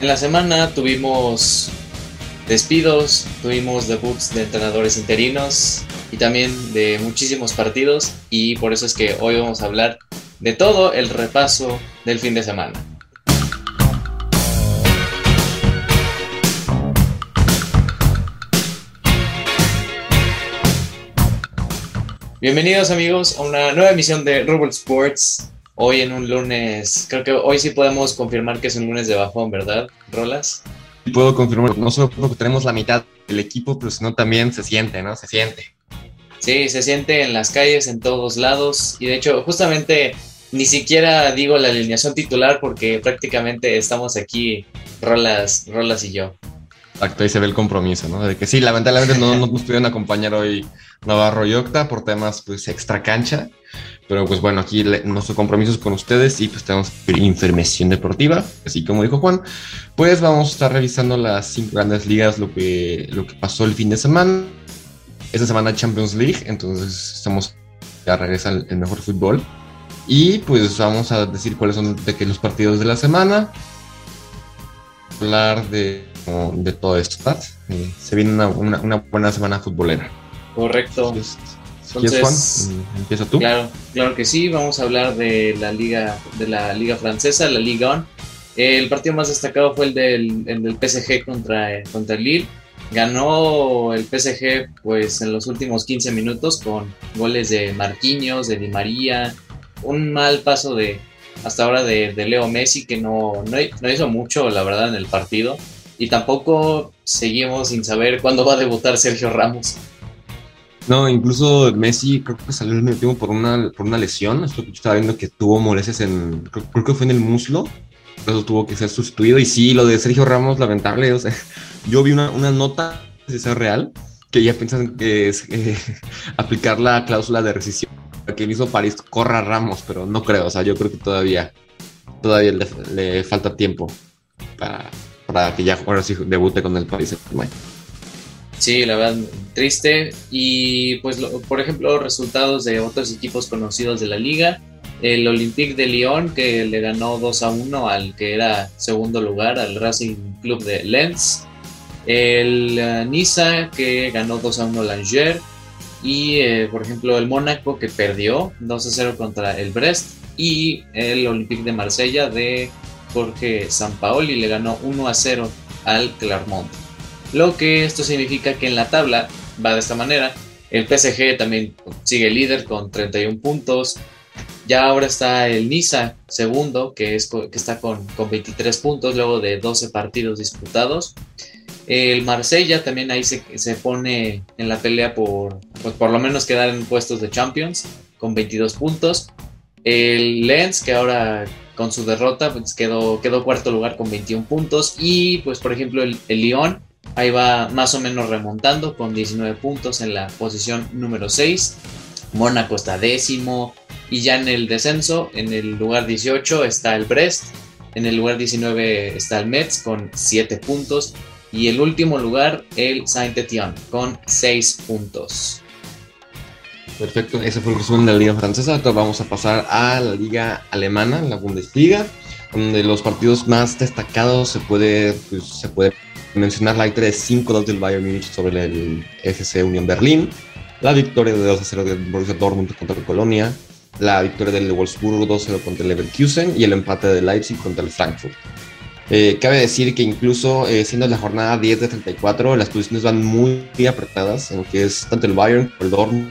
En la semana tuvimos despidos, tuvimos debuts de entrenadores interinos y también de muchísimos partidos y por eso es que hoy vamos a hablar de todo el repaso del fin de semana. Bienvenidos amigos a una nueva emisión de Rubble Sports. Hoy en un lunes, creo que hoy sí podemos confirmar que es un lunes de bajón, ¿verdad, Rolas? Puedo confirmar, no solo porque tenemos la mitad del equipo, pero sino también se siente, ¿no? Se siente. Sí, se siente en las calles, en todos lados. Y de hecho, justamente ni siquiera digo la alineación titular porque prácticamente estamos aquí, Rolas, Rolas y yo. Exacto, ahí se ve el compromiso, ¿no? De que sí, lamentablemente no, no nos pudieron acompañar hoy Navarro y Octa por temas pues extra cancha. Pero pues bueno, aquí nuestro compromiso es con ustedes y pues tenemos información deportiva. Así como dijo Juan, pues vamos a estar revisando las cinco grandes ligas, lo que, lo que pasó el fin de semana. Esta semana Champions League, entonces estamos ya regresa el, mejor fútbol. Y pues vamos a decir cuáles son de que los partidos de la semana. Hablar de, de todo esto. Eh, se viene una, una buena semana futbolera. Correcto. Entonces? Mm, ¿Empieza tú? Claro, claro que sí. Vamos a hablar de la liga, de la liga francesa, la Liga 1. El partido más destacado fue el del, del PSG contra, contra el Lille. Ganó el PSG pues en los últimos 15 minutos con goles de Marquinhos, de Di María, un mal paso de hasta ahora de, Leo Messi que no, no, no hizo mucho la verdad en el partido y tampoco seguimos sin saber cuándo va a debutar Sergio Ramos. No, incluso Messi creo que salió el tiempo por una, por una lesión. Esto que estaba viendo que tuvo molestias en. Creo, que fue en el muslo. Eso tuvo que ser sustituido. Y sí, lo de Sergio Ramos, lamentable. O sea, yo vi una, una nota de ser real que ya piensan que es eh, aplicar la cláusula de rescisión que hizo París corra Ramos, pero no creo. O sea, yo creo que todavía, todavía le, falta tiempo para, para que ya ahora sí debute con el París. Sí, la verdad, triste. Y pues, por ejemplo, resultados de otros equipos conocidos de la liga. El Olympique de Lyon, que le ganó 2 a 1 al que era segundo lugar, al Racing Club de Lens. El uh, Niza, que ganó 2 a 1 al Angers. Y, eh, por ejemplo, el Mónaco, que perdió 2 a 0 contra el Brest. Y el Olympique de Marsella de Jorge Sampaoli le ganó 1 a 0 al Clermont. Lo que esto significa que en la tabla va de esta manera. El PSG también sigue líder con 31 puntos. Ya ahora está el Niza segundo, que, es, que está con, con 23 puntos luego de 12 partidos disputados. El Marsella también ahí se, se pone en la pelea por pues por lo menos quedar en puestos de Champions con 22 puntos. El Lens, que ahora con su derrota pues quedó, quedó cuarto lugar con 21 puntos. Y pues por ejemplo el, el Lyon Ahí va más o menos remontando con 19 puntos en la posición número 6. Mónaco está décimo. Y ya en el descenso, en el lugar 18 está el Brest. En el lugar 19 está el Metz con 7 puntos. Y el último lugar, el Saint-Étienne con 6 puntos. Perfecto, ese fue el resumen de la Liga Francesa. Ahora vamos a pasar a la Liga Alemana, la Bundesliga, donde los partidos más destacados se puede, pues, se puede mencionar la victoria de 5-2 del Bayern Munich sobre el FC Unión Berlín, la victoria de 2-0 del Borussia Dortmund contra el Colonia, la victoria del Wolfsburgo 2-0 contra el Leverkusen y el empate de Leipzig contra el Frankfurt. Eh, cabe decir que incluso eh, siendo la jornada 10 de 34, las posiciones van muy, apretadas en lo que es tanto el Bayern como el Dortmund.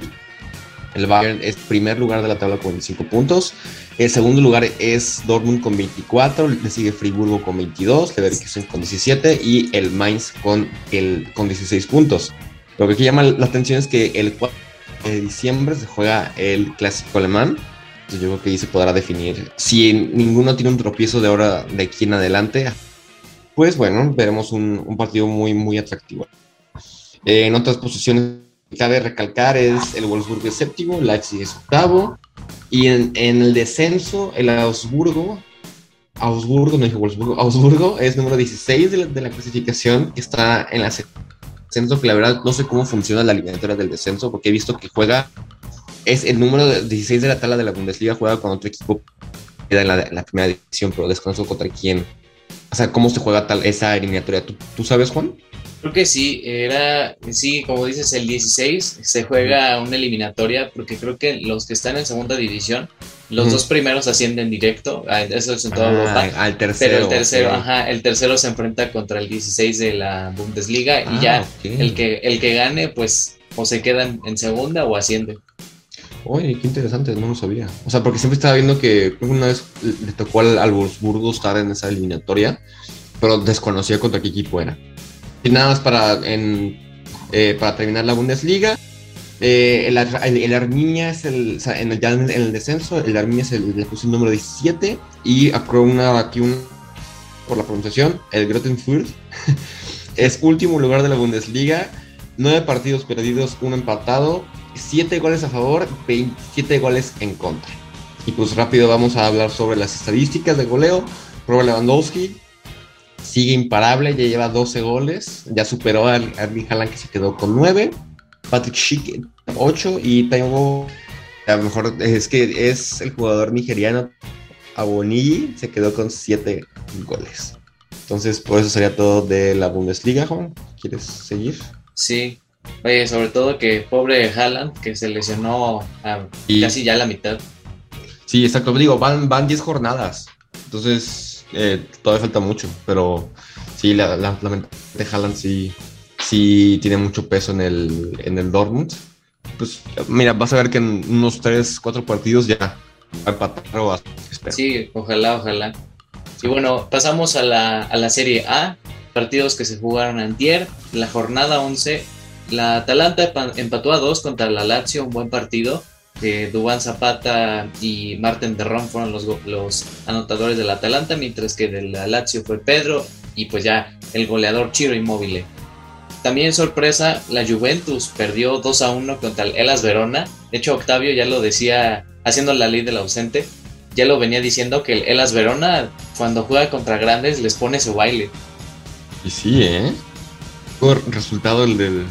El Bayern es primer lugar de la tabla con 25 puntos el segundo lugar es Dortmund con 24, le sigue Friburgo con 22, Leverkusen con 17 y el Mainz con, el, con 16 puntos. Lo que aquí llama la atención es que el 4 de diciembre se juega el clásico alemán. Entonces yo creo que ahí se podrá definir. Si ninguno tiene un tropiezo de ahora de aquí en adelante, pues bueno, veremos un, partido muy, muy atractivo. en otras posiciones cabe recalcar es el Wolfsburg es séptimo, Leipzig es octavo, y en, el descenso, el Augsburgo, Augsburgo, no dije Wolfsburgo, Augsburgo es número 16 de la, clasificación, que está en la descenso, que la verdad no sé cómo funciona la eliminatoria del descenso, porque he visto que juega, es el número 16 de la tabla de la Bundesliga, juega con otro equipo que en la, la primera división, pero desconozco contra quién o sea, cómo se juega tal esa eliminatoria. ¿Tú, sabes, Juan? Creo que sí, era, sí, como dices, el 16 se juega una eliminatoria porque creo que los que están en segunda división, los dos primeros ascienden directo, eso es en toda ah, Europa. Al tercero. Pero el tercero, ajá, el tercero se enfrenta contra el 16 de la Bundesliga y ah, ya el, que, el que gane, pues, o se queda en segunda o asciende. Oye, qué interesante, no lo sabía. O sea, porque siempre estaba viendo que una vez le tocó al, al Wolfsburgo estar en esa eliminatoria, pero desconocía contra qué equipo era. Y nada más para, eh, para terminar la Bundesliga. Eh, el, el, Arminia es el, en el, descenso, el Arminia es el, puse el número 17 y una, aquí un, por la pronunciación, el Grottenfurt es último lugar de la Bundesliga, nueve partidos perdidos, uno empatado, 7 goles a favor, 27 goles en contra. Y pues rápido vamos a hablar sobre las estadísticas de goleo. Robert Lewandowski sigue imparable, ya lleva 12 goles, ya superó a Erling Haaland que se quedó con 9, Patrick Schick 8 y tengo, a lo mejor es que es el jugador nigeriano Abonigi, se quedó con 7 goles. Entonces, por eso sería todo de la Bundesliga, Juan. ¿Quieres seguir? Sí, Oye, sobre todo que pobre Haaland, que se lesionó a casi ya la mitad. Sí, exacto. Digo, van, van 10 jornadas. Entonces, eh, todavía falta mucho. Pero sí, la, la, de Haaland sí, sí tiene mucho peso en el, en el Dortmund. Pues mira, vas a ver que en unos 3, 4 partidos ya va a empatar o a Sí, ojalá, ojalá. Y bueno, pasamos a la, a la Serie A. Partidos que se jugaron antier. La jornada 11 la Atalanta empató a dos contra la Lazio, un buen partido. Eh, Dubán Zapata y Marten Terrón fueron los, los anotadores del Atalanta, mientras que del Lazio fue Pedro y pues ya el goleador Chiro Inmóvil. También sorpresa, la Juventus perdió 2 a 1 contra el Elas Verona. De hecho, Octavio ya lo decía haciendo la ley del ausente. Ya lo venía diciendo que el Elas Verona, cuando juega contra grandes, les pone su baile. Y sí, ¿eh? Por resultado el del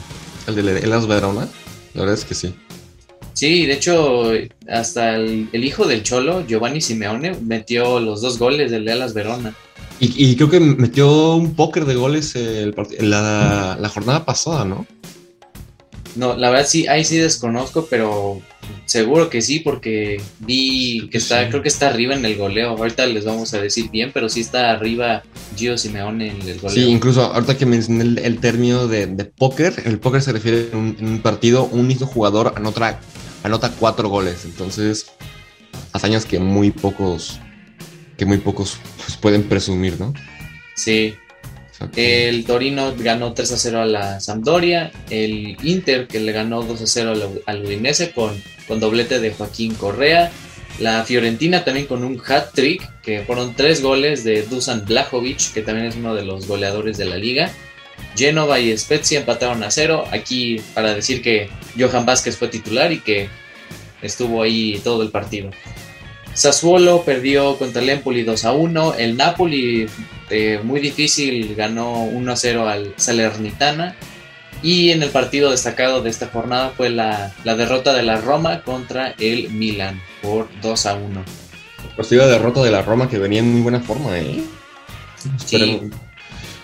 ¿El de Elas Verona? La verdad es que sí. Sí, de hecho, hasta el, hijo del Cholo, Giovanni Simeone, metió los dos goles del Elas Verona. Y, creo que metió un póker de goles el, la, la jornada pasada, ¿no? No, la verdad sí, ahí sí desconozco, pero seguro que sí, porque vi que está, creo que está arriba en el goleo. Ahorita les vamos a decir bien, pero sí está arriba Gio Simeone en el goleo. Sí, incluso ahorita que mencioné el, término de, póker, el póker se refiere en un, partido, un mismo jugador anota, anota cuatro goles. Entonces, hazañas que muy pocos, que muy pocos pues, pueden presumir, ¿no? Sí, el Torino ganó 3 a 0 a la Sampdoria. El Inter que le ganó 2 a 0 al Udinese con, con doblete de Joaquín Correa. La Fiorentina también con un hat trick, que fueron tres goles de Dusan Blajovic, que también es uno de los goleadores de la liga. Genova y Spezia empataron a cero. Aquí para decir que Johan Vázquez fue titular y que estuvo ahí todo el partido. Sassuolo perdió contra el Empoli 2 a 1. El Napoli, eh, muy difícil, ganó 1 a 0 al Salernitana. Y en el partido destacado de esta jornada fue la, derrota de la Roma contra el Milan por 2 a 1. Partido de derrota de la Roma que venía en muy buena forma, ¿eh?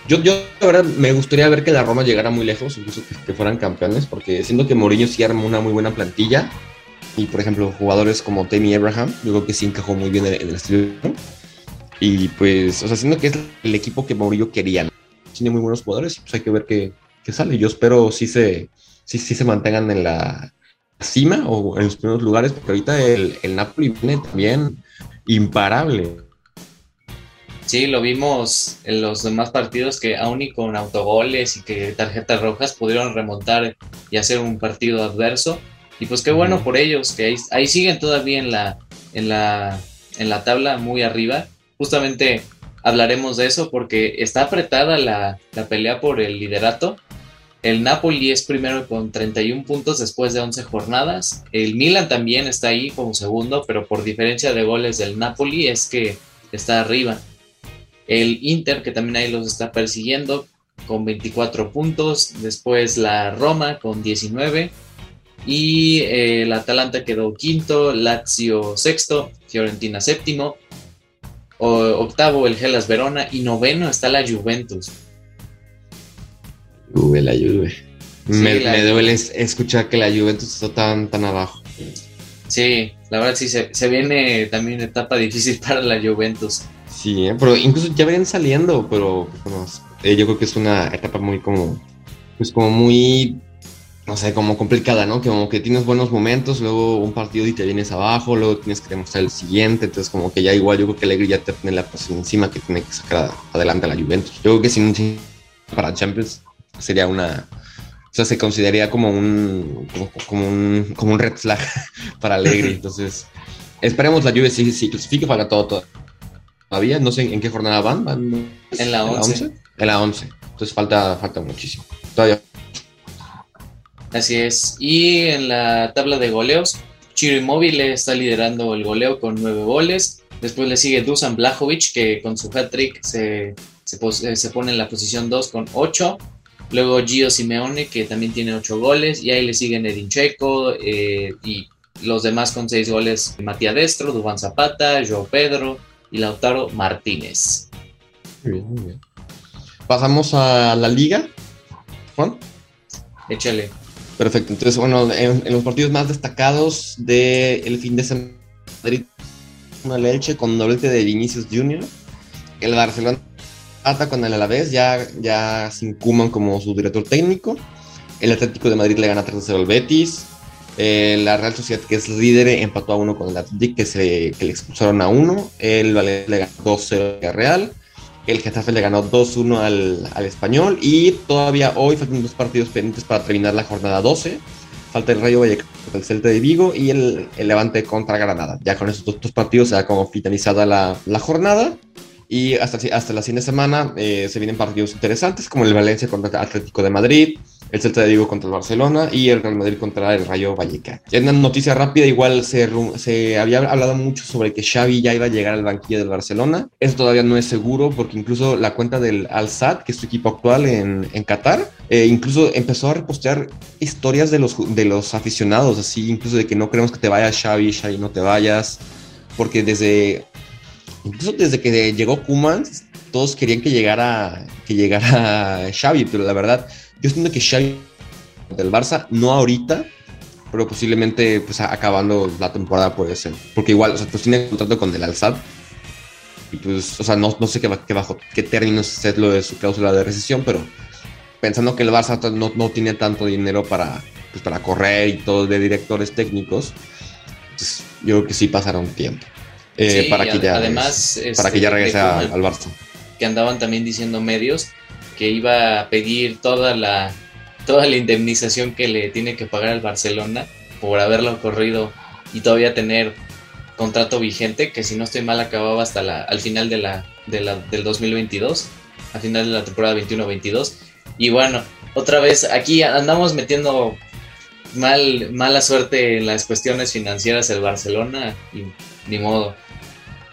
Yo, yo, la verdad, me gustaría ver que la Roma llegara muy lejos, incluso que, fueran campeones, porque siento que Mourinho sí armó una muy buena plantilla y por ejemplo, jugadores como Tammy Abraham, yo creo que sí encajó muy bien en, el estilo. Y pues, o sea, siendo que es el equipo que Mourinho quería. Tiene muy buenos jugadores pues hay que ver qué, sale. Yo espero sí se, sí, sí se mantengan en la cima o en los primeros lugares, porque ahorita el, el Napoli viene también imparable. Sí, lo vimos en los demás partidos que aún y con autogoles y que tarjetas rojas pudieron remontar y hacer un partido adverso. Y pues qué bueno por ellos, que ahí, siguen todavía en la, en, la, en la tabla muy arriba. Justamente hablaremos de eso porque está apretada la, pelea por el liderato. El Napoli es primero con 31 puntos después de 11 jornadas. El Milan también está ahí como segundo, pero por diferencia de goles del Napoli es que está arriba. El Inter, que también ahí los está persiguiendo, con 24 puntos. Después la Roma con 19 y el Atalanta quedó quinto, Lazio sexto, Fiorentina séptimo. octavo el Hellas Verona y noveno está la Juventus. Juve, la Juve. me, duele escuchar que la Juventus está tan, tan abajo. Sí, la verdad sí, se, viene también una etapa difícil para la Juventus. Sí, ¿eh? pero incluso ya ven saliendo, pero eh, yo creo que es una etapa muy como, pues como muy no sé, como complicada, ¿no? Que como que tienes buenos momentos, luego un partido y te vienes abajo, luego tienes que demostrar el siguiente, entonces como que ya igual yo creo que Alegre ya te tiene la posición encima que tiene que sacar adelante a la Juventus. Yo creo que sin para Champions sería una, o sea, se consideraría como un, como, un, como un red flag para Alegre, entonces esperemos la Juve si, si clasifique para todo, todo. Todavía no sé en qué jornada van, van en la 11. En la 11. Entonces falta, falta muchísimo. Todavía Así es. Y en la tabla de goleos, Chiro Immobile está liderando el goleo con nueve goles. Después le sigue Dusan Blajovic, que con su hat-trick se, eh, se, pone en la posición 2 con 8. Luego Gio Simeone, que también tiene 8 goles. Y ahí le siguen Edin Checo eh, y los demás con 6 goles. Matías Destro, Dubán Zapata, Joao Pedro y Lautaro Martínez. Muy bien, muy bien. Pasamos a la liga. Juan. Échale. Perfecto. Entonces, bueno, en, los partidos más destacados del fin de semana, Madrid, una leche con doblete de Vinicius Junior. El Barcelona ata con el Alavés, ya, ya sin Kuman como su director técnico. El Atlético de Madrid le gana 3-0 al Betis. Eh, la Real Sociedad, que es líder, empató a uno con el Atlético, que, le expulsaron a uno. El Valencia le ganó 2-0 al Real. El Getafe le ganó 2-1 al, Español y todavía hoy faltan dos partidos pendientes para terminar la jornada 12. Falta el Rayo Vallecano el Celta de Vigo y el, Levante contra Granada. Ya con esos dos, partidos se ha como la, la jornada. Y hasta, hasta la siguiente semana eh, se vienen partidos interesantes como el Valencia contra el Atlético de Madrid, el Celta de Vigo contra el Barcelona y el Real Madrid contra el Rayo Vallecano. En una noticia rápida, igual se, había hablado mucho sobre que Xavi ya iba a llegar al banquillo del Barcelona. Eso todavía no es seguro porque incluso la cuenta del Al-Sad, que es su equipo actual en, en Qatar, eh, incluso empezó a repostear historias de los, de los aficionados, así incluso de que no queremos que te vayas Xavi, Xavi no te vayas, porque desde incluso desde que llegó Kuman, todos querían que llegara, que llegara Xavi, pero la verdad, yo siento que Xavi del Barça, no ahorita, pero posiblemente pues acabando la temporada puede ser. Porque igual, o sea, pues tiene contrato con el Alzad. Y pues, o sea, no, no sé qué, qué, bajo qué términos es lo de su cláusula de recesión, pero pensando que el Barça no, no tiene tanto dinero para, pues, para correr y todo de directores técnicos, pues, yo creo que sí pasará un tiempo. Eh, para, que ya, además, para que ya este, regrese al Barça. Que andaban también diciendo medios que iba a pedir toda la, toda la indemnización que le tiene que pagar al Barcelona por haberlo corrido y todavía tener contrato vigente, que si no estoy mal acababa hasta la, al final de la, de la, del 2022, al final de la temporada 21-22. Y bueno, otra vez aquí andamos metiendo mal, mala suerte en las cuestiones financieras del Barcelona y ni modo.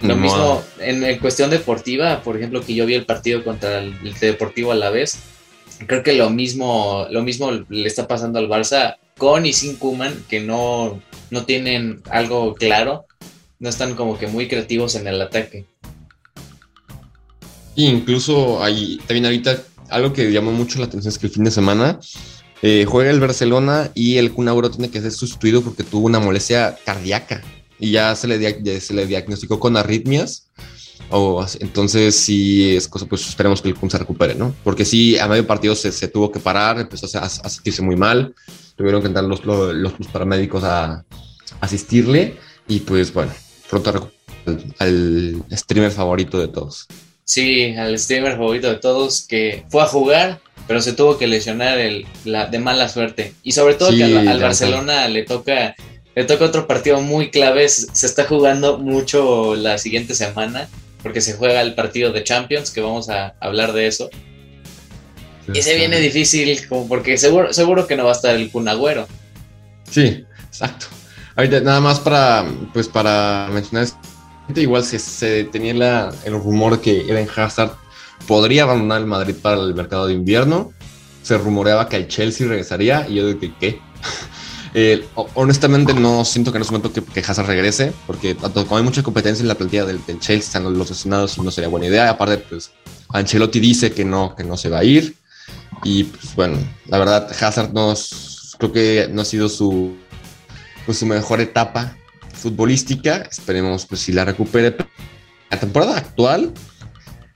Lo mismo en, cuestión deportiva, por ejemplo, que yo vi el partido contra el, Deportivo a la vez. Creo que lo mismo, lo mismo le está pasando al Barça con y sin Kuman, que no, no tienen algo claro, no están como que muy creativos en el ataque. Y incluso ahí también ahorita algo que llamó mucho la atención es que el fin de semana eh, juega el Barcelona y el Kun tiene que ser sustituido porque tuvo una molestia cardíaca y ya se le, se le diagnosticó con arritmias. O, entonces, si es cosa, pues esperemos que el Kun se recupere, ¿no? Porque sí, a medio partido se, se tuvo que parar, empezó a, a, sentirse muy mal, tuvieron que entrar los, los, los paramédicos a, asistirle y pues bueno, pronto al, al streamer favorito de todos. Sí, al streamer favorito de todos que fue a jugar, pero se tuvo que lesionar el, la, de mala suerte. Y sobre todo que al Barcelona le toca le toca otro partido muy clave. Se está jugando mucho la siguiente semana porque se juega el partido de Champions, que vamos a hablar de eso. y se viene difícil, como porque seguro, seguro que no va a estar el Cunagüero. Sí, exacto. Ahorita nada más para, pues para mencionar, igual se, se tenía el rumor que Eden Hazard podría abandonar el Madrid para el mercado de invierno. Se rumoreaba que el Chelsea regresaría y yo digo que qué. Eh, honestamente no siento que en ese momento que, Hazard regrese, porque como hay mucha competencia en la plantilla del, Chelsea, están los lesionados y no sería buena idea. Aparte, pues Ancelotti dice que no, que no se va a ir. Y pues bueno, la verdad, Hazard no creo que no ha sido su, pues, su mejor etapa futbolística. Esperemos pues si la recupere. La temporada actual,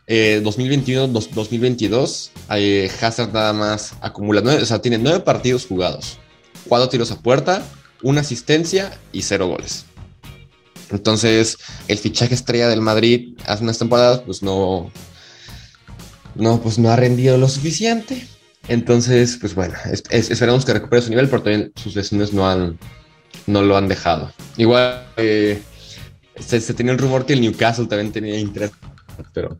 2021-2022, eh, eh, Hazard nada más acumula, nueve, o sea, tiene nueve partidos jugados, cuatro tiros a puerta, una asistencia y cero goles. Entonces, el fichaje estrella del Madrid hace unas temporadas, pues no, no, pues no ha rendido lo suficiente. Entonces, pues bueno, esperamos que recupere su nivel, pero también sus vecinos no han, no lo han dejado. Igual eh, se, tenía un rumor que el Newcastle también tenía interés, pero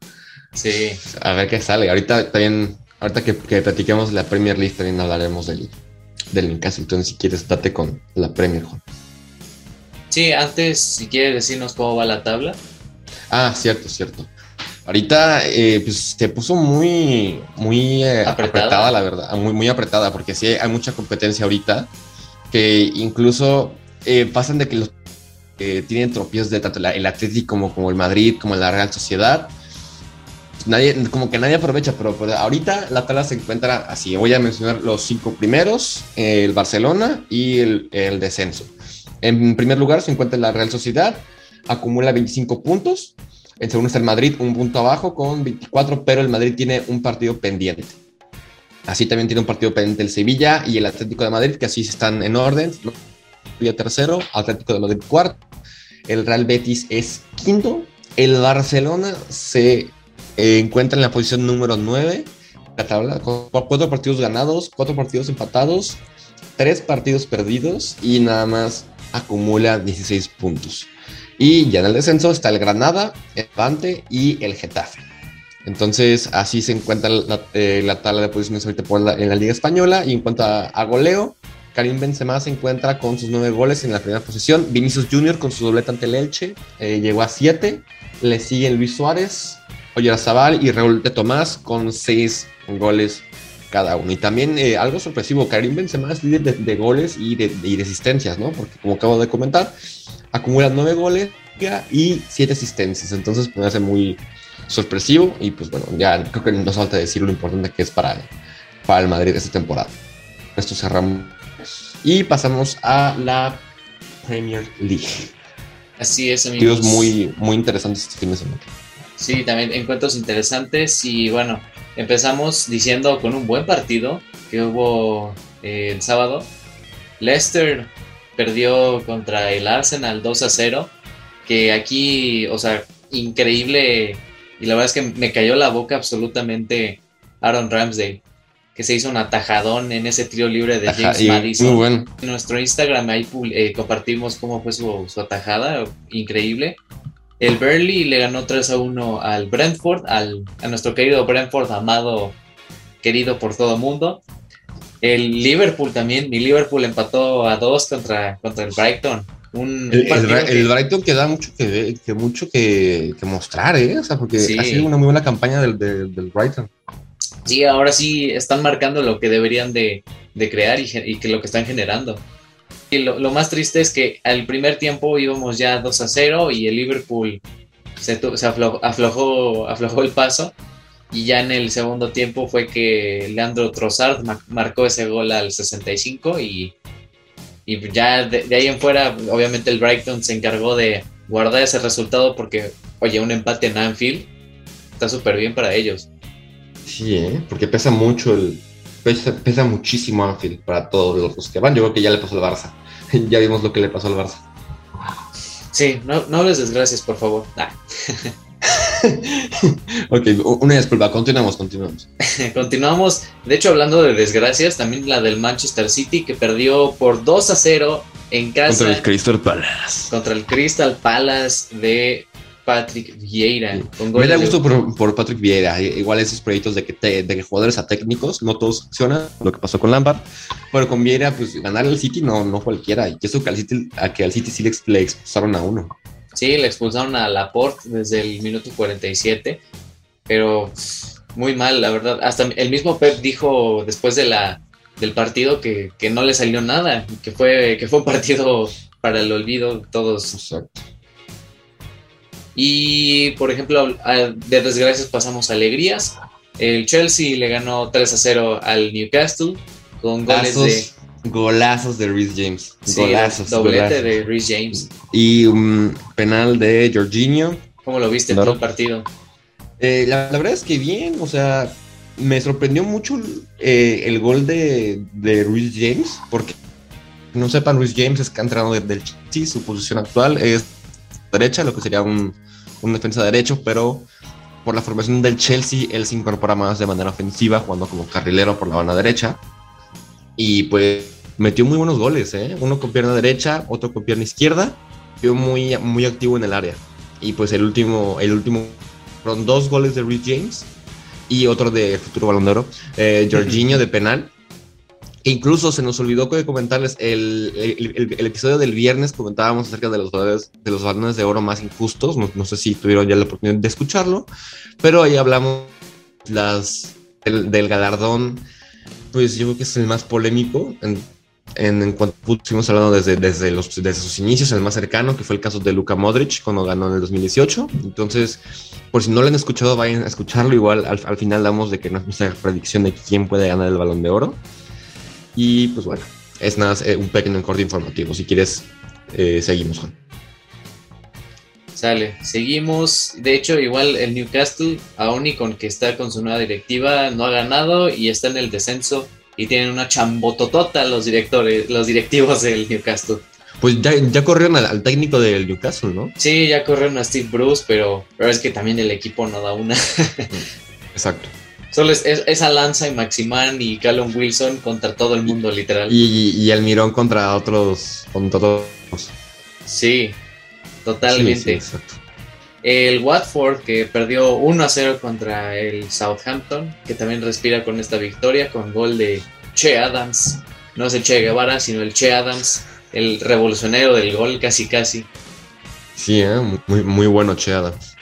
sí. a ver qué sale. Ahorita también, ahorita que, que platiquemos la Premier League también hablaremos del, del Newcastle. Entonces, si quieres, date con la Premier, Juan. Sí, antes, si quieres decirnos cómo va la tabla. Ah, cierto, cierto. Ahorita eh, pues se puso muy, muy eh, apretada. la verdad, muy, muy apretada, porque sí hay mucha competencia ahorita, que incluso eh, pasan de que los tienen tropiezos de tanto el Atlético como, como el Madrid, como la Real Sociedad. Nadie, como que nadie aprovecha, pero, ahorita la tabla se encuentra así. Voy a mencionar los cinco primeros, el Barcelona y el, el descenso. En primer lugar se encuentra la Real Sociedad, acumula 25 puntos. En segundo está el Madrid, un punto abajo con 24, pero el Madrid tiene un partido pendiente. Así también tiene un partido pendiente el Sevilla y el Atlético de Madrid, que así están en orden. Sevilla tercero, Atlético de Madrid cuarto. El Real Betis es quinto. El Barcelona se encuentra en la posición número 9 la tabla, con cuatro partidos ganados, cuatro partidos empatados, tres partidos perdidos y nada más acumula 16 puntos. Y ya en el descenso está el Granada, el Levante y el Getafe. Entonces, así se encuentra la, eh, tabla de posiciones ahorita en la Liga Española. Y en cuanto a, goleo, Karim Benzema se encuentra con sus nueve goles en la primera posición. Vinicius Junior con su doblete ante el Elche eh, llegó a siete. Le siguen Luis Suárez, Oyarzabal y Raúl de Tomás con seis goles cada uno. Y también eh, algo sorpresivo, Karim Benzema es líder de, goles y de, y de, asistencias, ¿no? Porque como acabo de comentar, acumula nueve goles y siete asistencias. Entonces, pues, me hace muy sorpresivo. Y pues bueno, ya creo que nos falta decir lo importante que es para, para el Madrid esta temporada. Esto cerramos. Y pasamos a la Premier League. Así es, amigos. muy, muy interesantes este fin de semana. Sí, también encuentros interesantes. Y bueno, empezamos diciendo con un buen partido que hubo eh, el sábado. Leicester perdió contra el Arsenal 2 a 0, que aquí, o sea, increíble, y la verdad es que me cayó la boca absolutamente Aaron Ramsdale, que se hizo un atajadón en ese trío libre de James Madison. Muy bueno. En nuestro Instagram ahí eh, compartimos cómo fue su, atajada, increíble. El Burnley le ganó 3 a 1 al Brentford, al, a nuestro querido Brentford, amado, querido por todo el mundo. El Liverpool también, mi Liverpool empató a dos contra, contra el Brighton. el, Brighton que da mucho que, que mucho que, mostrar, ¿eh? O sea, porque ha sido una muy buena campaña del, del, Brighton. Sí, ahora sí están marcando lo que deberían de, crear y, que lo que están generando. Y lo, más triste es que al primer tiempo íbamos ya 2 a 0 y el Liverpool se, se aflojó, aflojó el paso y ya en el segundo tiempo fue que Leandro Trossard marcó ese gol al 65 y, y ya de, ahí en fuera, obviamente el Brighton se encargó de guardar ese resultado porque, oye, un empate en Anfield está súper bien para ellos. Sí, ¿eh? porque pesa mucho el... Pesa, muchísimo Anfield para todos los que van. Yo creo que ya le pasó al Barça. ya vimos lo que le pasó al Barça. Sí, no, no les desgracias, por favor. Ok, una disculpa, continuamos, continuamos. continuamos, de hecho, hablando de desgracias, también la del Manchester City que perdió por 2 a 0 en casa. Contra el Crystal Palace. Contra el Crystal Palace de Patrick Vieira. Me da gusto por, Patrick Vieira. Igual esos proyectos de que, de que jugadores a técnicos, no todos funcionan, lo que pasó con Lampard. Pero con Vieira, pues ganar el City no, no cualquiera. Y eso que al City, a que al City sí le, le expulsaron a uno. Sí, le expulsaron a Laporte desde el minuto 47, pero muy mal, la verdad. Hasta el mismo Pep dijo después de la, del partido que, que, no le salió nada, que fue, que fue un partido para el olvido todos. Exacto. Y por ejemplo, de desgracias pasamos a alegrías. El Chelsea le ganó 3 a 0 al Newcastle con goles de. Golazos de Rhys James. golazos. Doblete de Rhys James. Y un penal de Jorginho. ¿Cómo lo viste todo el partido? Eh, la, verdad es que bien, o sea, me sorprendió mucho eh, el gol de, de Rhys James, porque no sepan, Rhys James es entrado del Chelsea, su posición actual es derecha, lo que sería un, un defensa derecho, pero por la formación del Chelsea, él se incorpora más de manera ofensiva, jugando como carrilero por la banda derecha. Y pues metió muy buenos goles, ¿eh? Uno con pierna derecha, otro con pierna izquierda. Fue muy, muy activo en el área. Y pues el último, el último fueron dos goles de Rich James y otro de futuro balón de oro, eh, Jorginho de penal. E incluso se nos olvidó comentarles el, episodio del viernes comentábamos acerca de los balones de los balones de oro más injustos. No, sé si tuvieron ya la oportunidad de escucharlo, pero ahí hablamos las, del galardón pues yo creo que es el más polémico en, en, cuanto estuvimos hablando desde, los, desde sus inicios, el más cercano, que fue el caso de Luka Modric cuando ganó en el 2018. Entonces, por si no lo han escuchado, vayan a escucharlo. Igual al, al final damos de que nuestra predicción de quién puede ganar el balón de oro. Y pues bueno, es nada, eh, un pequeño corte informativo. Si quieres, eh, seguimos, Juan. Sale, seguimos. De hecho, igual el Newcastle, aún y con que está con su nueva directiva, no ha ganado y está en el descenso y tienen una chambototota los directores, los directivos del Newcastle. Pues ya, ya corrieron al, técnico del Newcastle, ¿no? Sí, ya corrieron a Steve Bruce, pero, pero es que también el equipo no da una. Exacto. Solo es, esa Lanza y Maximán y Callum Wilson contra todo el mundo, literal. Y, y, Almirón contra otros, contra todos. Sí, Totalmente. el Watford que perdió 1 a 0 contra el Southampton, que también respira con esta victoria con gol de Che Adams. No es el Che Guevara, sino el Che Adams, el revolucionario del gol casi casi. Sí, ¿eh? muy, muy bueno Che Adams.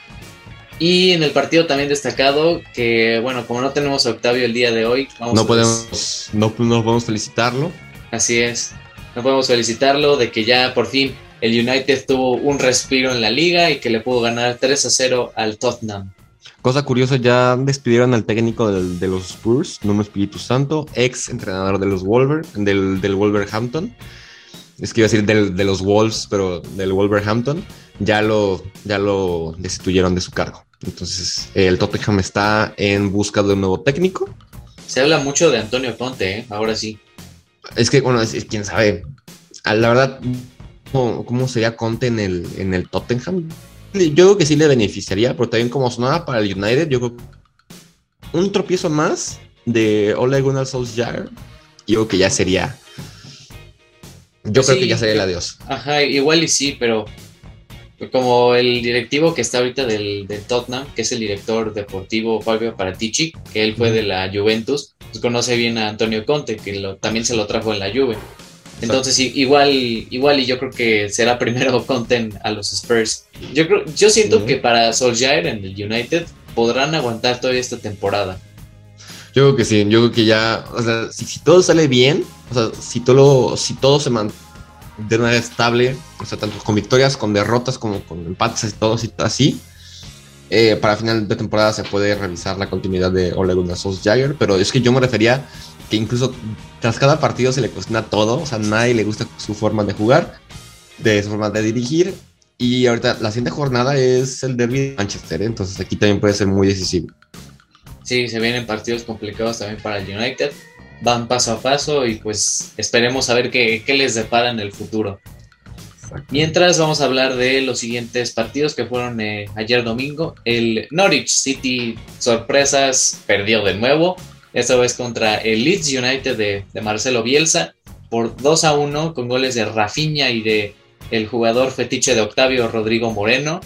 Y en el partido también destacado que, bueno, como no tenemos a Octavio el día de hoy, no podemos, no, no podemos felicitarlo. Así es, no podemos felicitarlo de que ya por fin el United tuvo un respiro en la liga y que le pudo ganar 3 a 0 al Tottenham. Cosa curiosa, ya despidieron al técnico de los Spurs, Nuno Espíritu Santo, ex entrenador de los Wolver, del, del Wolverhampton. Es que iba a decir de los Wolves, pero del Wolverhampton. Ya lo, ya lo destituyeron de su cargo. Entonces, el Tottenham está en busca de un nuevo técnico. Se habla mucho de Antonio Conte, ¿eh? ahora sí. Es que, bueno, es, quién sabe. La verdad, cómo, sería Conte en el, en el Tottenham. Yo creo que sí le beneficiaría, pero también como sonaba para el United, yo creo que un tropiezo más de Ole Gunnar Solskjaer, yo creo que ya sería. Yo creo que ya sería el adiós. Ajá, igual y sí, pero como el directivo que está ahorita del, del Tottenham, que es el director deportivo Fabio Paratici, que él fue de la Juventus, pues conoce bien a Antonio Conte, que lo, también se lo trajo en la Juve. Entonces, igual, igual y yo creo que será primero Content a los Spurs. Yo creo, yo siento que para Solskjaer en el United podrán aguantar toda esta temporada. Yo creo que sí, yo creo que ya, o sea, si, todo sale bien, o sea, si todo, si todo se mantiene de una manera estable, o sea, tanto con victorias, con derrotas, como con empates y todo así, eh, para final de temporada se puede revisar la continuidad de Ole Gunnar Solskjaer, pero es que yo me refería que incluso tras cada partido se le cuestiona todo, o sea, a nadie le gusta su forma de jugar, de su forma de dirigir, y ahorita la siguiente jornada es el derby de Manchester, ¿eh? entonces aquí también puede ser muy decisivo. Sí, se vienen partidos complicados también para el United, van paso a paso y pues esperemos a ver qué, qué les depara en el futuro. Mientras vamos a hablar de los siguientes partidos que fueron eh, ayer domingo. El Norwich City, sorpresas, perdió de nuevo esta vez contra el Leeds United de, Marcelo Bielsa por 2 a 1 con goles de Rafinha y de el jugador fetiche de Octavio Rodrigo Moreno.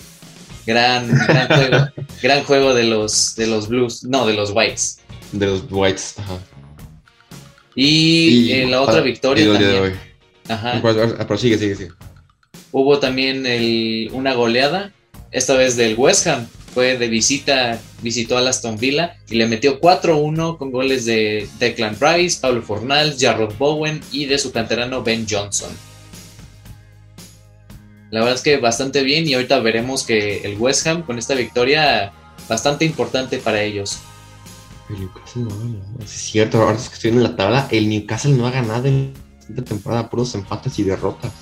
Gran, juego, gran juego de los, de los Blues, no, de los Whites. De los Whites, ajá. Y, en la otra victoria también. Ajá. Pero sigue, Hubo también una goleada, esta vez del West Ham, fue de visita, visitó a Aston Villa y le metió 4-1 con goles de Declan Rice, Pablo Fornal, Jarrod Bowen y de su canterano Ben Johnson. La verdad es que bastante bien y ahorita veremos que el West Ham con esta victoria bastante importante para ellos. El Newcastle no ha ganado. Es cierto, ahora es que estoy en la tabla, el Newcastle no ha ganado en esta temporada, puros empates y derrotas.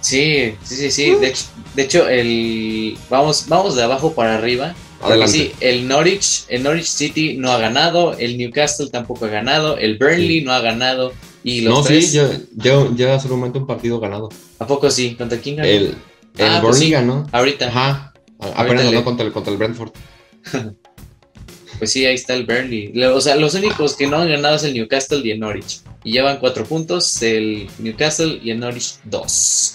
Sí, sí, sí, sí. De, hecho, de hecho, el vamos, vamos de abajo para arriba. Adelante. Sí, el Norwich, el Norwich City no ha ganado, el Newcastle tampoco ha ganado, el Burnley Sí. no ha ganado y los No, tres. sí, ya, ya, ya hace un momento un partido ganado. ¿A poco sí? ¿Contra quién ganó? El, el Ah, pues Burnley sí. ganó. Ahorita. Ajá. Apenas ganó contra el, contra el Brentford. Pues sí, ahí está el Burnley. Le- O sea, los únicos que no han ganado es el Newcastle y el Norwich. Y llevan cuatro puntos, el Newcastle y el Norwich dos.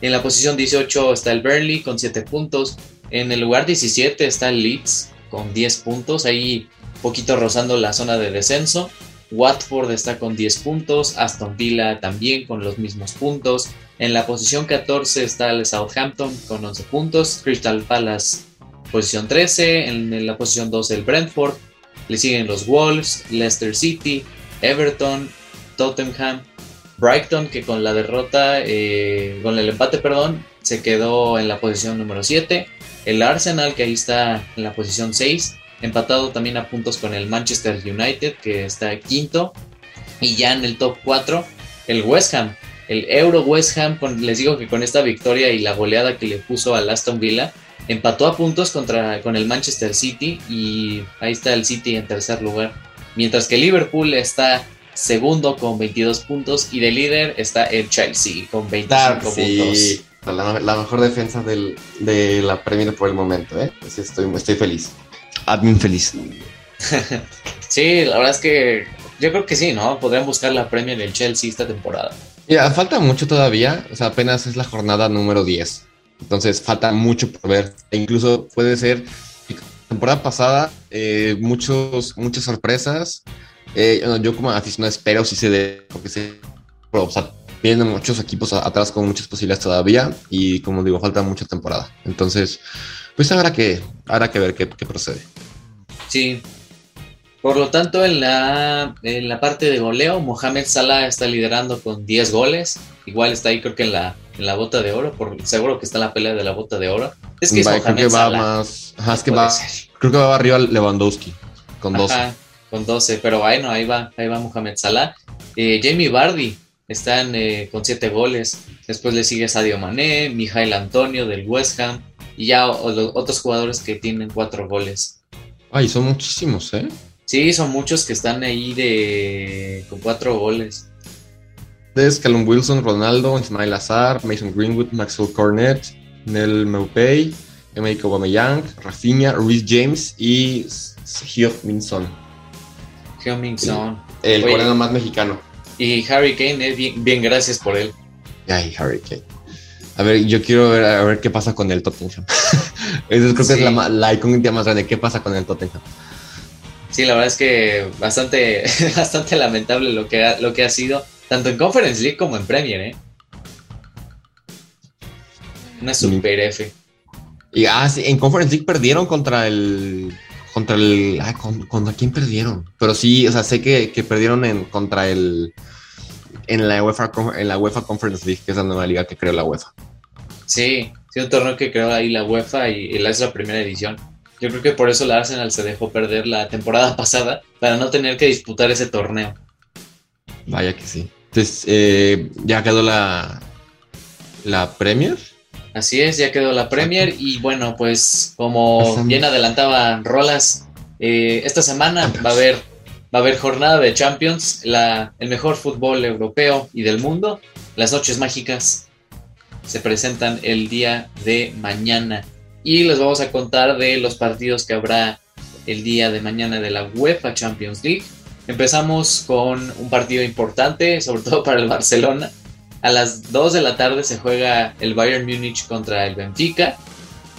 En la posición 18 está el Burnley con 7 puntos. En el lugar 17 está el Leeds con 10 puntos. Ahí poquito rozando la zona de descenso. Watford está con 10 puntos. Aston Villa también con los mismos puntos. En la posición 14 está el Southampton con 11 puntos. Crystal Palace posición 13. En la posición 12 el Brentford. Le siguen los Wolves, Leicester City, Everton, Tottenham, Brighton, que con la derrota, eh, con el empate, perdón, se quedó en la posición número 7. El Arsenal, que ahí está en la posición 6, empatado también a puntos con el Manchester United, que está quinto. Y ya en el top 4, el West Ham, el Euro West Ham, les digo que con esta victoria y la goleada que le puso al Aston Villa, empató a puntos contra, con el Manchester City y ahí está el City en tercer lugar. Mientras que Liverpool está segundo con 22 puntos y de líder está el Chelsea con 25 puntos. La, la mejor defensa del, de la Premier por el momento, ¿eh? Sí, estoy, estoy feliz. Admin feliz. Sí, la verdad es que yo creo que sí, ¿no? Podrían buscar la Premier del Chelsea esta temporada. Mira, falta mucho todavía, o sea, apenas es la jornada número 10. Entonces falta mucho por ver. E incluso puede ser temporada pasada, eh, muchos, muchas sorpresas. Eh, yo como aficionado espero si se dé, porque se, o sea, vienen muchos equipos atrás con muchas posibilidades todavía y como digo, falta mucha temporada. Entonces, pues habrá que, habrá que ver qué, qué procede. Sí. Por lo tanto, en la, en la parte de goleo, Mohamed Salah está liderando con 10 goles. Igual está ahí, creo que en la, en la bota de oro. Por, seguro que está la pelea de la bota de oro. Es que Va, creo que va Salah. más, ajá, es que Puede va, ser. creo que va arriba Lewandowski con 12. Ajá, con 12, pero bueno, ahí va, ahí va Mohamed Salah. Eh, Jamie Vardy están eh, con 7 goles. Después le sigue Sadio Mané, Mijail Antonio del West Ham y ya o- los otros jugadores que tienen 4 goles. Ay, son muchísimos, ¿eh? Sí, son muchos que están ahí de con 4 goles. Es Callum Wilson, Ronaldo, Ismail Azar, Mason Greenwood, Maxwell Cornet, Nel Meupay, Emerick Aubameyang, Rafinha, Reece James y Hyuk Min Son, Heung-min Son. el coreano más mexicano. Y Harry Kane, eh, bien, bien, gracias por él. Ay, Harry Kane. A ver, yo quiero ver, a ver qué pasa con el Tottenham. Esa creo que Sí. es la, la incógnita más grande. ¿Qué pasa con el Tottenham? Sí, la verdad es que bastante, bastante lamentable lo que, ha, lo que ha sido, tanto en Conference League como en Premier, ¿eh? Una super F. Y ah, sí, en Conference League perdieron contra el. Contra el. Ah, con- ¿contra quién perdieron? Pero sí, o sea, sé que, que perdieron en, contra el. En la, UEFA, en la UEFA Conference League, que es la nueva liga que creó la UEFA. Sí, sí, un torneo que creó ahí la UEFA y, y la es la primera edición. Yo creo que por eso la Arsenal se dejó perder la temporada pasada para no tener que disputar ese torneo. Vaya que sí. Entonces, eh, ya quedó la. La Premier. Así es, ya quedó la Premier y bueno, pues como Pasamos. bien adelantaba Rolas, eh, esta semana va a haber va a haber jornada de Champions, la, el mejor fútbol europeo y del mundo. Las noches mágicas se presentan el día de mañana y les vamos a contar de los partidos que habrá el día de mañana de la UEFA Champions League. Empezamos con un partido importante, sobre todo para el Barcelona. A las 2 de la tarde se juega el Bayern Múnich contra el Benfica.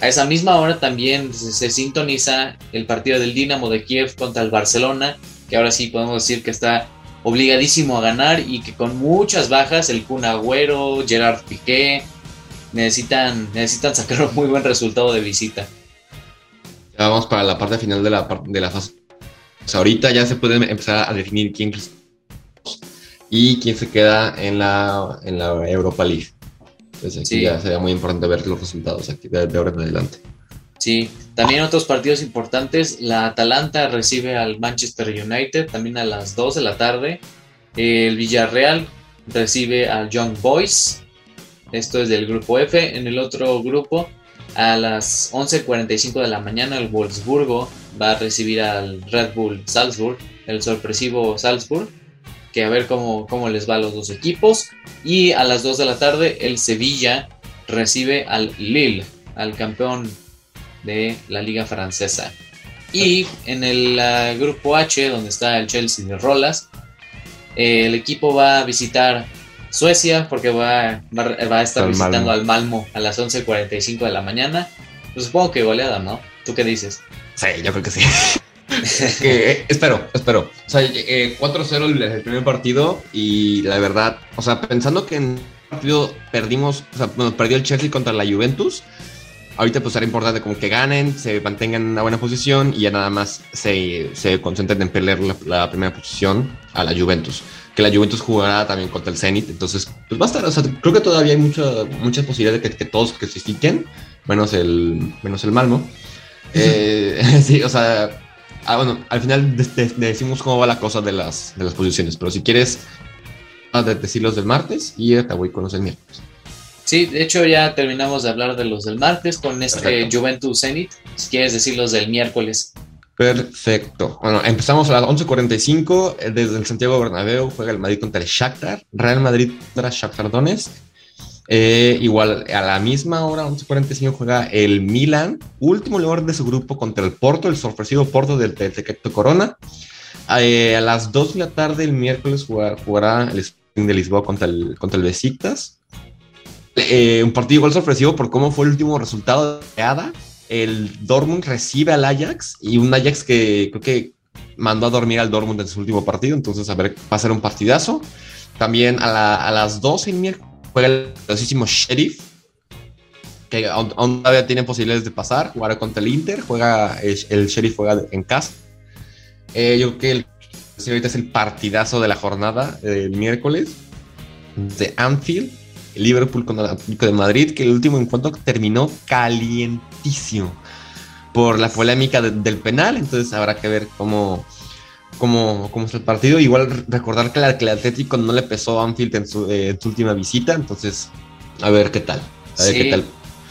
A esa misma hora también se, sintoniza el partido del Dinamo de Kiev contra el Barcelona, que ahora sí podemos decir que está obligadísimo a ganar y que con muchas bajas, el Kun Agüero, Gerard Piqué, necesitan, necesitan sacar un muy buen resultado de visita. Vamos para la parte final de la, de la fase. Sea, ahorita ya se puede empezar a definir quién y quién se queda en la, en la Europa League. Entonces aquí ya sería muy importante ver los resultados aquí de, ahora en adelante. Sí, también otros partidos importantes. La Atalanta recibe al Manchester United también a las 2 de la tarde. El Villarreal recibe al Young Boys. Esto es del grupo F. En el otro grupo, a las 11.45 de la mañana, el Wolfsburgo va a recibir al Red Bull Salzburg, el sorpresivo Salzburg que a ver cómo, cómo les va a los dos equipos. Y a las 2 de la tarde el Sevilla recibe al Lille, al campeón de la liga francesa. Y en el grupo H, donde está el Chelsea de Rolas, el equipo va a visitar Suecia porque va, va, a estar visitando al Malmo a las 11.45 de la mañana. Pues supongo que goleada, ¿no? ¿Tú qué dices? Sí, yo creo que sí. Eh, espero, espero. O sea, 4-0 eh, el, primer partido y la verdad, o sea, pensando que en partido perdimos, o sea, bueno, perdió el Chelsea contra la Juventus, ahorita pues será importante como que ganen, se mantengan en una buena posición y ya nada más se, se concentren en pelear la, primera posición a la Juventus. Que la Juventus jugará también contra el Zenit, entonces pues va a estar, o sea, creo que todavía hay mucha, muchas posibilidades de que, que todos clasifiquen, menos el, menos el Malmo. Eh, sí, o sea, Ah, bueno, al final decimos cómo va la cosa de las, de las posiciones, pero si quieres decir los del martes y te voy con los del miércoles. Sí, de hecho ya terminamos de hablar de los del martes con este Juventus Zenit. Si quieres decir los del miércoles. Perfecto. Bueno, empezamos a las 11.45 eh, desde el Santiago Bernabéu. Juega el Madrid contra el Shakhtar. Real Madrid contra Shakhtar Donetsk. Eh, igual a la misma hora, 11.45, juega el Milan, último lugar de su grupo contra el Porto, el sorpresivo Porto del Tecto Corona. Eh, a las 2 de la tarde, el miércoles, jugará el Sporting de Lisboa contra el, contra el Besiktas. Eh, un partido igual sorpresivo por cómo fue el último resultado de ADA. El Dortmund recibe al Ajax y un Ajax que creo que mandó a dormir al Dortmund en su último partido. Entonces, a ver, va a ser un partidazo. También a, a las 12 el miércoles juega el poderosísimo Sheriff, que aún, todavía tiene posibilidades de pasar, jugará contra el Inter, juega el, Sheriff juega en casa. Eh, yo creo que el ahorita es el partidazo de la jornada del miércoles de Anfield, Liverpool contra el Atlético de Madrid, que el último encuentro terminó calientísimo por la polémica del penal, entonces habrá que ver cómo, como, como es el partido. Igual recordar que, el Atlético no le pesó a Anfield en su, eh, su, última visita, entonces a ver qué tal. A ver sí, qué tal.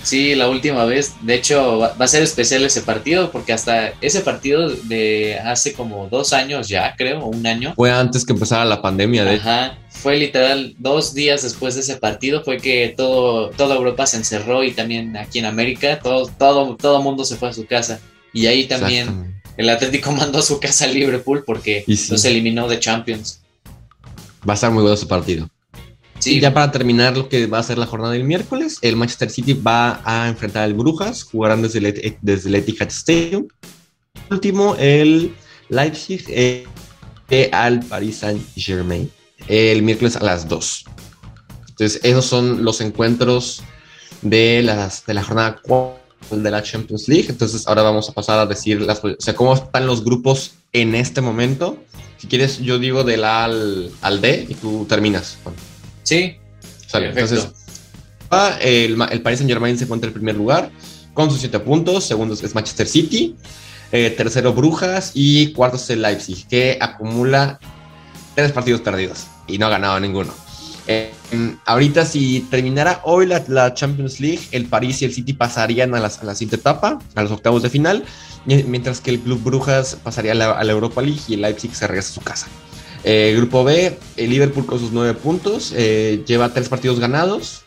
Sí, la última vez. De hecho, va, a ser especial ese partido porque hasta ese partido de hace como dos años ya, creo, un año. Fue antes que empezara la pandemia, de Ajá. Fue literal dos días después de ese partido fue que todo, toda Europa se encerró y también aquí en América todo, todo, todo mundo se fue a su casa. Y ahí también el Atlético mandó a su casa a Liverpool porque los eliminó de Champions. Va a estar muy bueno su partido. Sí. Y ya para terminar lo que va a ser la jornada del miércoles, el Manchester City va a enfrentar al Brujas, jugarán desde el, desde el Etihad Stadium. Último, el Leipzig eh, al Paris Saint Germain el miércoles a las 2. Entonces, esos son los encuentros de, las, de la jornada 4 de la Champions League. Entonces ahora vamos a pasar a decir las, o sea, cómo están los grupos en este momento. Si quieres, yo digo del A al, D y tú terminas. Sí. Entonces, el, el Paris Saint Germain se encuentra en primer lugar con sus 7 puntos. Segundo es Manchester City. Eh, tercero Brujas y cuarto es el Leipzig, que acumula tres partidos perdidos y no ha ganado ninguno. Eh, ahorita, si terminara hoy la, Champions League, el París y el City pasarían a, la siguiente etapa, a los octavos de final, mientras que el Club Brujas pasaría a la, Europa League y el Leipzig se regresa a su casa. Eh, grupo B, el Liverpool con sus nueve puntos, eh, lleva tres partidos ganados.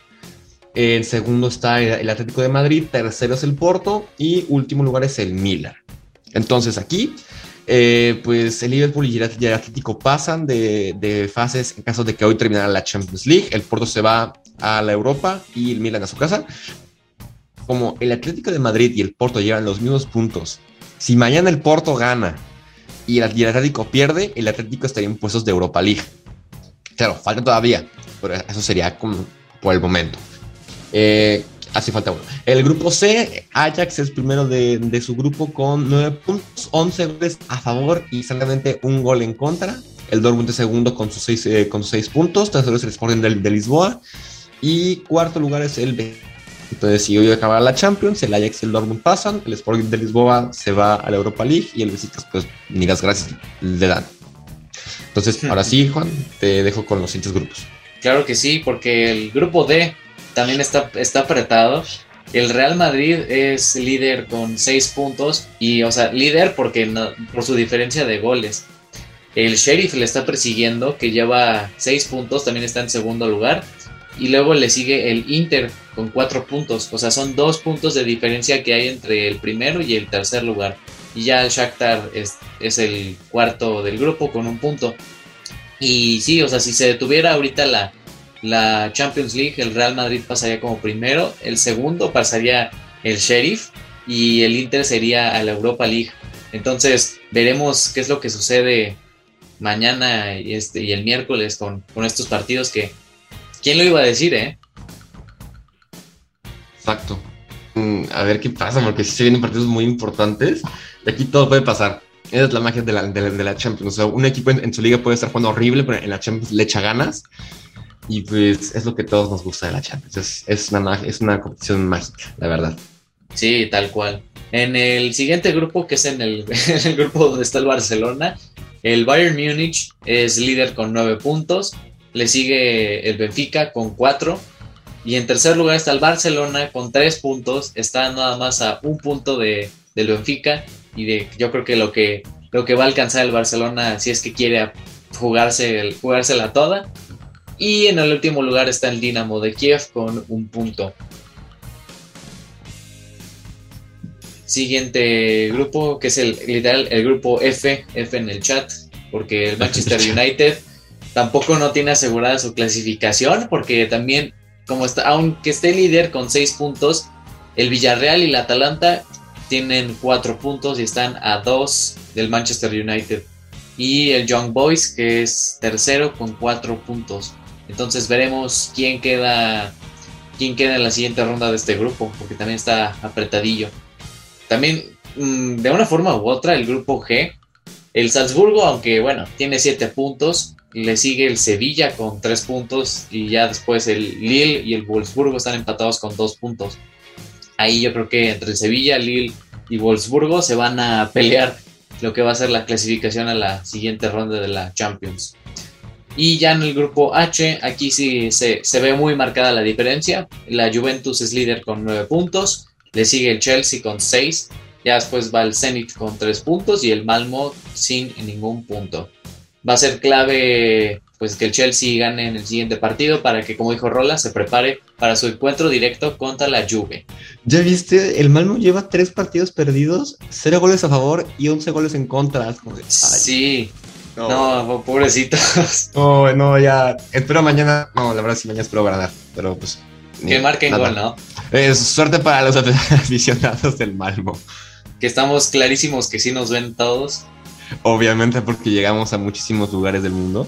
En segundo está el Atlético de Madrid, tercero es el Porto y último lugar es el Milan. Entonces aquí eh, pues el Liverpool y el Atlético pasan de, fases en caso de que hoy terminara la Champions League. El Porto se va a la Europa y el Milan a su casa. Como el Atlético de Madrid y el Porto llevan los mismos puntos, si mañana el Porto gana y el, Atlético pierde, el Atlético estaría en puestos de Europa League. Claro, falta todavía, pero eso sería como por el momento. Eh, Así falta uno. El grupo C, Ajax es primero de, su grupo con 9 puntos, 11 goles a favor y solamente un gol en contra. El Dortmund es segundo con sus 6 eh, con seis puntos. Tercero es el Sporting de, Lisboa. Y cuarto lugar es el B. Entonces, si hoy acaba la Champions, el Ajax y el Dortmund pasan. El Sporting de Lisboa se va a la Europa League y el Besiktas, pues, ni las gracias le dan. Entonces, ahora sí, Juan, te dejo con los siguientes grupos. Claro que sí, porque el grupo D también está, está apretado. El Real Madrid es líder con 6 puntos y, o sea, líder porque por su diferencia de goles. El Sheriff le está persiguiendo, que lleva 6 puntos, también está en segundo lugar. Y luego le sigue el Inter con 4 puntos. O sea, son 2 puntos de diferencia que hay entre el primero y el tercer lugar. Y ya el Shakhtar es, es el cuarto del grupo con un punto. Y sí, o sea, si se detuviera ahorita la, la Champions League, el Real Madrid pasaría como primero, el segundo pasaría el Sheriff y el Inter sería a la Europa League. Entonces veremos qué es lo que sucede mañana y, este, y el miércoles con, estos partidos que... ¿Quién lo iba a decir, eh? Exacto. Mm, a ver qué pasa, porque si se vienen partidos muy importantes. De aquí todo puede pasar. Esa es la magia de la, de la, Champions. O sea, un equipo en, su liga puede estar jugando horrible, pero en la Champions le echa ganas. Y pues es lo que todos nos gusta de la Champions. Es, una, es una competición mágica, la verdad. Sí, tal cual. En el siguiente grupo, que es en el, grupo donde está el Barcelona, el Bayern Múnich es líder con nueve puntos. Le sigue el Benfica con cuatro. Y en tercer lugar está el Barcelona con tres puntos. Está nada más a un punto de, del Benfica. Y de, yo creo que lo, que lo que va a alcanzar el Barcelona, si es que quiere jugarse, jugársela toda, y en el último lugar está el Dinamo de Kiev con un punto. Siguiente grupo, que es el literal el grupo F, F en el chat, porque el Manchester United tampoco no tiene asegurada su clasificación, porque también, como está, aunque esté líder con 6 puntos, el Villarreal y el Atalanta tienen 4 puntos y están a 2 del Manchester United. Y el Young Boys, que es tercero con 4 puntos. Entonces veremos quién queda, quién queda en la siguiente ronda de este grupo, porque también está apretadillo. También, mm, de una forma u otra, el grupo G, el Salzburgo, aunque bueno, tiene 7 puntos, le sigue el Sevilla con 3 puntos y ya después el Lille y el Wolfsburgo están empatados con 2 puntos. Ahí yo creo que entre Sevilla, Lille y Wolfsburgo se van a pelear lo que va a ser la clasificación a la siguiente ronda de la Champions. Y ya en el grupo H, aquí sí se, ve muy marcada la diferencia. La Juventus es líder con 9 puntos, le sigue el Chelsea con 6, ya después va el Zenit con 3 puntos y el Malmo sin ningún punto. Va a ser clave pues que el Chelsea gane en el siguiente partido para que, como dijo Rola, se prepare para su encuentro directo contra la Juve. ¿Ya viste? El Malmo lleva 3 partidos perdidos, 0 goles a favor y 11 goles en contra. Sí, no, pobrecitos. No, no, ya. Espero mañana. No, la verdad sí, mañana espero ganar. Pero pues. Que marquen gol, ¿no? Es suerte para los aficionados del Malmo. Que estamos clarísimos que sí nos ven todos. Obviamente, porque llegamos a muchísimos lugares del mundo.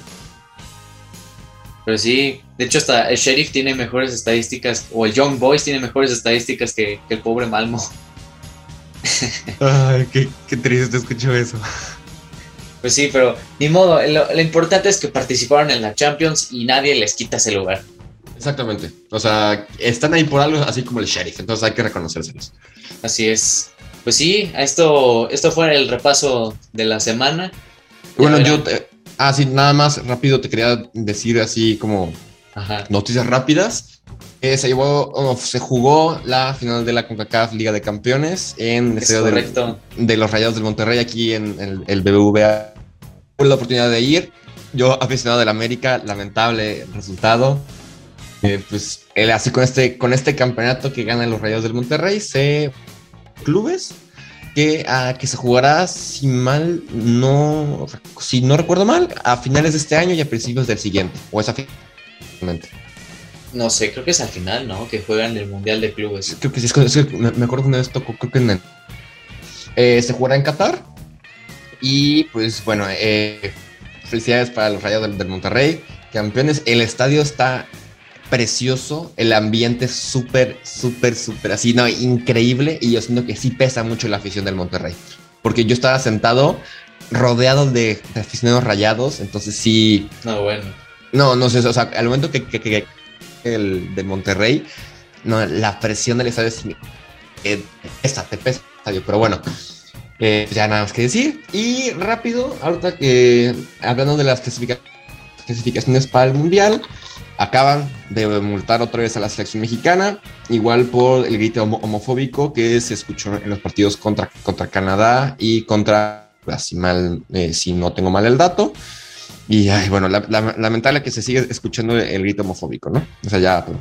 Pero sí, de hecho, hasta el Sheriff tiene mejores estadísticas, o el Young Boys tiene mejores estadísticas que, el pobre Malmo. Ay, qué, qué triste escucho eso. Pues sí, pero ni modo, lo, importante es que participaron en la Champions y nadie les quita ese lugar. Exactamente. O sea, están ahí por algo así como el sheriff, entonces hay que reconocérselos. Así es. Pues sí, esto, esto fue el repaso de la semana. Bueno, yo... Te, ah, sí, nada más rápido te quería decir así como noticias rápidas. Eh, se llevó, se jugó la final de la CONCACAF Liga de Campeones en el estadio de, los Rayados del Monterrey aquí en el, el BBVA Tuve la oportunidad de ir. Yo, aficionado del América, lamentable resultado. Eh, pues así con este, con este campeonato que ganan los Rayos del Monterrey, se clubes que, uh, que se jugará, si mal no, si no recuerdo mal, a finales de este año y a principios del siguiente. O es a finalmente. No sé, creo que es al final, ¿no? Que juegan el Mundial de Clubes. Creo que sí, es que, me, acuerdo que una vez tocó, creo que en el, eh, se jugará en Qatar y pues bueno, eh, felicidades para los Rayos del, Monterrey, campeones. El estadio está precioso, el ambiente súper, súper, súper así, no, increíble. Y yo siento que sí pesa mucho la afición del Monterrey. Porque yo estaba sentado rodeado de, aficionados rayados, entonces sí. No, bueno. No, no sé, o sea, al momento que, que, el de Monterrey, no, la presión del estadio es. Eh, esta, te pesa estadio, pero bueno. Eh, ya nada más que decir. Y rápido, ahorita que hablando de las clasificaciones para el Mundial, acaban de multar otra vez a la selección mexicana, igual por el grito homofóbico que se escuchó en los partidos contra, contra Canadá y contra, si, mal, eh, si no tengo mal el dato. Y bueno, lamentable que se sigue escuchando el grito homofóbico, ¿no? O sea, ya. Pues.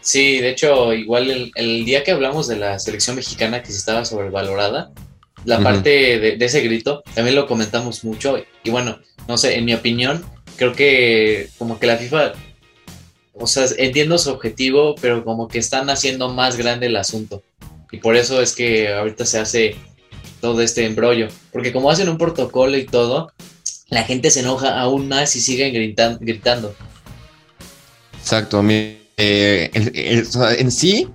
Sí, de hecho, igual el, día que hablamos de la selección mexicana que se estaba sobrevalorada, la parte de, de, ese grito también lo comentamos mucho. Y bueno, no sé, en mi opinión, creo que como que la FIFA o sea, entiendo su objetivo, pero como que están haciendo más grande el asunto. Y por eso es que ahorita se hace todo este embrollo. Porque como hacen un protocolo y todo, la gente se enoja aún más y siguen gritando. Exacto, a mí, eh, en sí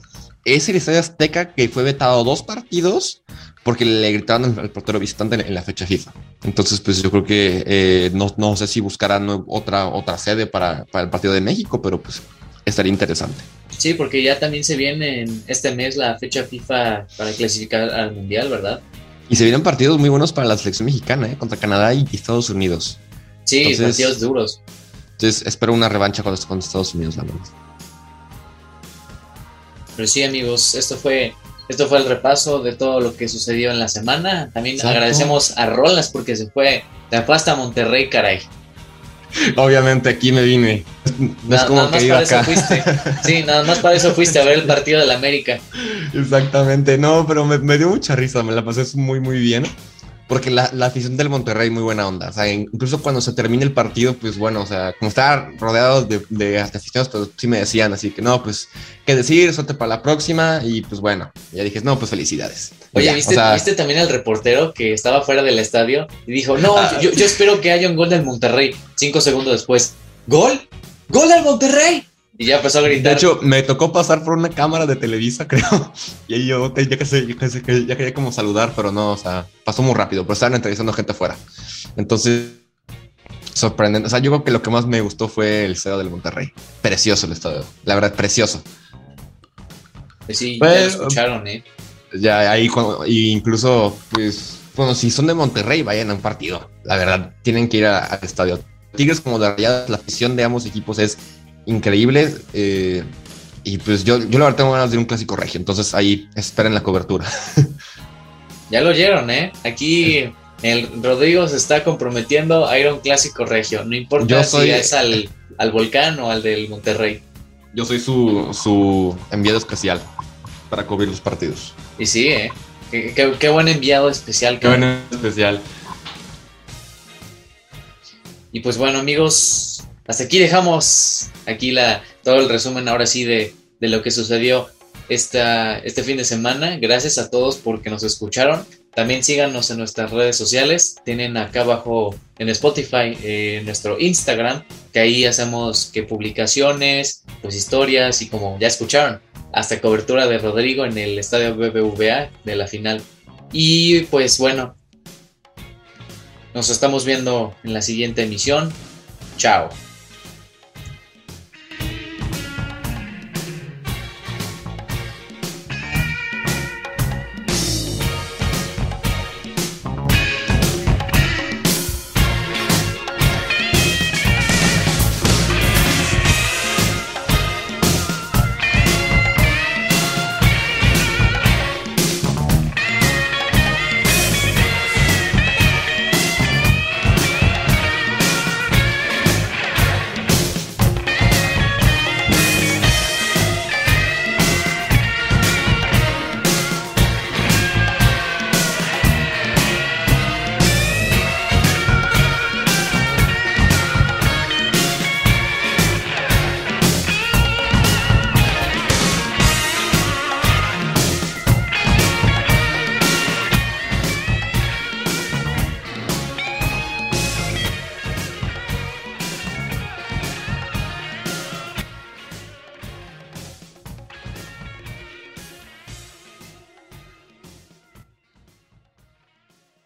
es el Estadio Azteca que fue vetado dos partidos porque le gritaron al portero visitante en, la fecha FIFA. Entonces, pues yo creo que eh, no, no, sé si buscarán otra, otra sede para, para, el partido de México, pero pues estaría interesante. Sí, porque ya también se viene en este mes la fecha FIFA para clasificar al Mundial, ¿verdad? Y se vienen partidos muy buenos para la selección mexicana, ¿eh? contra Canadá y Estados Unidos. Sí, partidos duros. Entonces espero una revancha con, con Estados Unidos, la verdad. Pero sí, amigos, esto fue esto fue el repaso de todo lo que sucedió en la semana. También agradecemos a Rolas porque se fue, de fue hasta Monterrey, caray. Obviamente aquí me vine. No es como que iba acá. Fuiste. Sí, nada más para eso fuiste a ver el partido de la América. Exactamente, no, pero me, me dio mucha risa, me la pasé muy, muy bien porque la, afición del Monterrey muy buena onda. O sea, incluso cuando se termine el partido, pues bueno, o sea, como estaba rodeado de, de aficionados, pues sí me decían, así que no, pues, qué decir, suerte para la próxima. Y pues bueno, ya dije, no, pues felicidades. Oye, ¿viste, también al reportero que estaba fuera del estadio y dijo, no, ah. yo, yo espero que haya un gol del Monterrey. Cinco segundos después, ¿gol? ¡Gol del Monterrey! Y ya empezó a gritar. De hecho, me tocó pasar por una cámara de Televisa, creo. Y ahí yo, ya, que sé, ya, quería como saludar, pero no, o sea, pasó muy rápido, pero estaban entrevistando gente afuera. Entonces, sorprendente. O sea, yo creo que lo que más me gustó fue el estadio del Monterrey. Precioso el estadio, la verdad, precioso. Pues sí, ya lo pues, escucharon, ¿eh? Ya ahí, incluso, pues, bueno, si son de Monterrey, vayan a un partido. La verdad, tienen que ir al estadio. Tigres como de Rayadas, la afición de ambos equipos es increíble. Eh, y pues yo, yo la verdad tengo ganas de un clásico regio, entonces ahí esperen la cobertura. Ya lo oyeron, ¿eh? Aquí el Rodrigo se está comprometiendo a ir a un clásico regio, no importa si es al, volcán o al del Monterrey. Yo soy su, su enviado especial para cubrir los partidos. Y sí, ¿eh? Qué, buen enviado especial. Qué buen especial. Y pues bueno, amigos, hasta aquí dejamos aquí la, todo el resumen ahora sí de, lo que sucedió esta, este fin de semana. Gracias a todos porque nos escucharon. También síganos en nuestras redes sociales. Tienen acá abajo en Spotify eh, nuestro Instagram, que ahí hacemos que publicaciones, pues historias y como ya escucharon, hasta cobertura de Rodrigo en el estadio BBVA de la final. Y pues bueno, nos estamos viendo en la siguiente emisión. Chao.